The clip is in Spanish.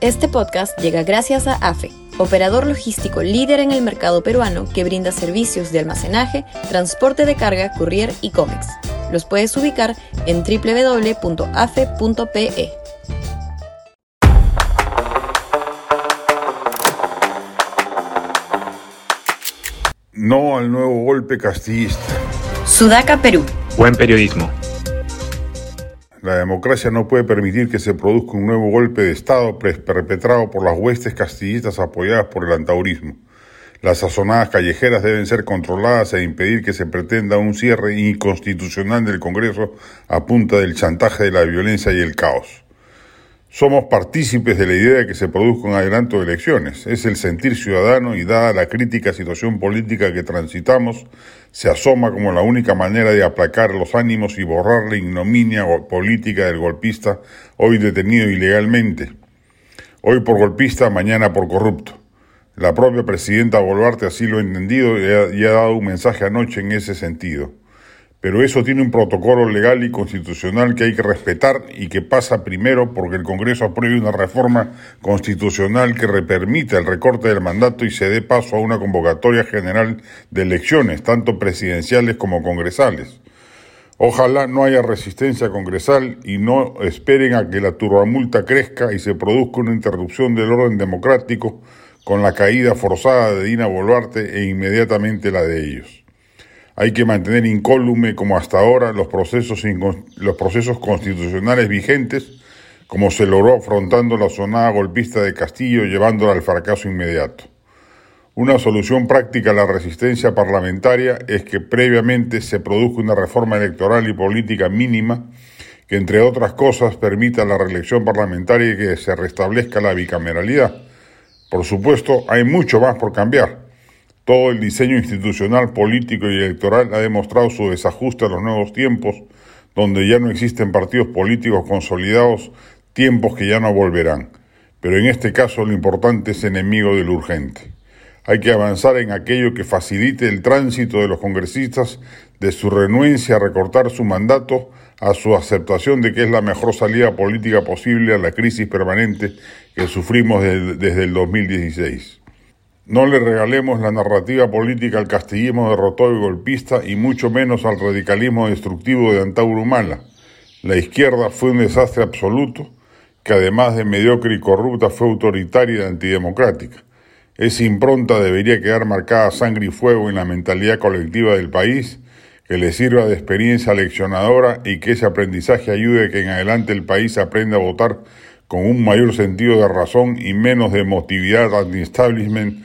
Este podcast llega gracias a AFE, operador logístico líder en el mercado peruano que brinda servicios de almacenaje, transporte de carga, courier y cómics. Los puedes ubicar en www.afe.pe. No al nuevo golpe castillista. Sudaca, Perú. Buen periodismo. La democracia no puede permitir que se produzca un nuevo golpe de Estado perpetrado por las huestes castillistas apoyadas por el antaurismo. Las sazonadas callejeras deben ser controladas e impedir que se pretenda un cierre inconstitucional del Congreso a punta del chantaje de la violencia y el caos. Somos partícipes de la idea de que se produzca un adelanto de elecciones. Es el sentir ciudadano y dada la crítica situación política que transitamos, se asoma como la única manera de aplacar los ánimos y borrar la ignominia política del golpista hoy detenido ilegalmente. Hoy por golpista, mañana por corrupto. La propia presidenta Boluarte así lo ha entendido y ha dado un mensaje anoche en ese sentido. Pero eso tiene un protocolo legal y constitucional que hay que respetar y que pasa primero porque el Congreso apruebe una reforma constitucional que permita el recorte del mandato y se dé paso a una convocatoria general de elecciones, tanto presidenciales como congresales. Ojalá no haya resistencia congresal y no esperen a que la turbamulta crezca y se produzca una interrupción del orden democrático con la caída forzada de Dina Boluarte e inmediatamente la de ellos. Hay que mantener incólume, como hasta ahora, los procesos, constitucionales vigentes, como se logró afrontando la sonada golpista de Castillo, llevándola al fracaso inmediato. Una solución práctica a la resistencia parlamentaria es que previamente se produzca una reforma electoral y política mínima que, entre otras cosas, permita la reelección parlamentaria y que se restablezca la bicameralidad. Por supuesto, hay mucho más por cambiar todo el diseño institucional, político y electoral ha demostrado su desajuste a los nuevos tiempos, donde ya no existen partidos políticos consolidados, tiempos que ya no volverán. Pero en este caso lo importante es enemigo de lo urgente. Hay que avanzar en aquello que facilite el tránsito de los congresistas de su renuencia a recortar su mandato a su aceptación de que es la mejor salida política posible a la crisis permanente que sufrimos desde el 2016. No le regalemos la narrativa política al castillismo derrotado y golpista y mucho menos al radicalismo destructivo de Antauro Humala. La izquierda fue un desastre absoluto que además de mediocre y corrupta fue autoritaria y antidemocrática. Esa impronta debería quedar marcada sangre y fuego en la mentalidad colectiva del país, que le sirva de experiencia leccionadora y que ese aprendizaje ayude a que en adelante el país aprenda a votar con un mayor sentido de razón y menos de emotividad anti-establishment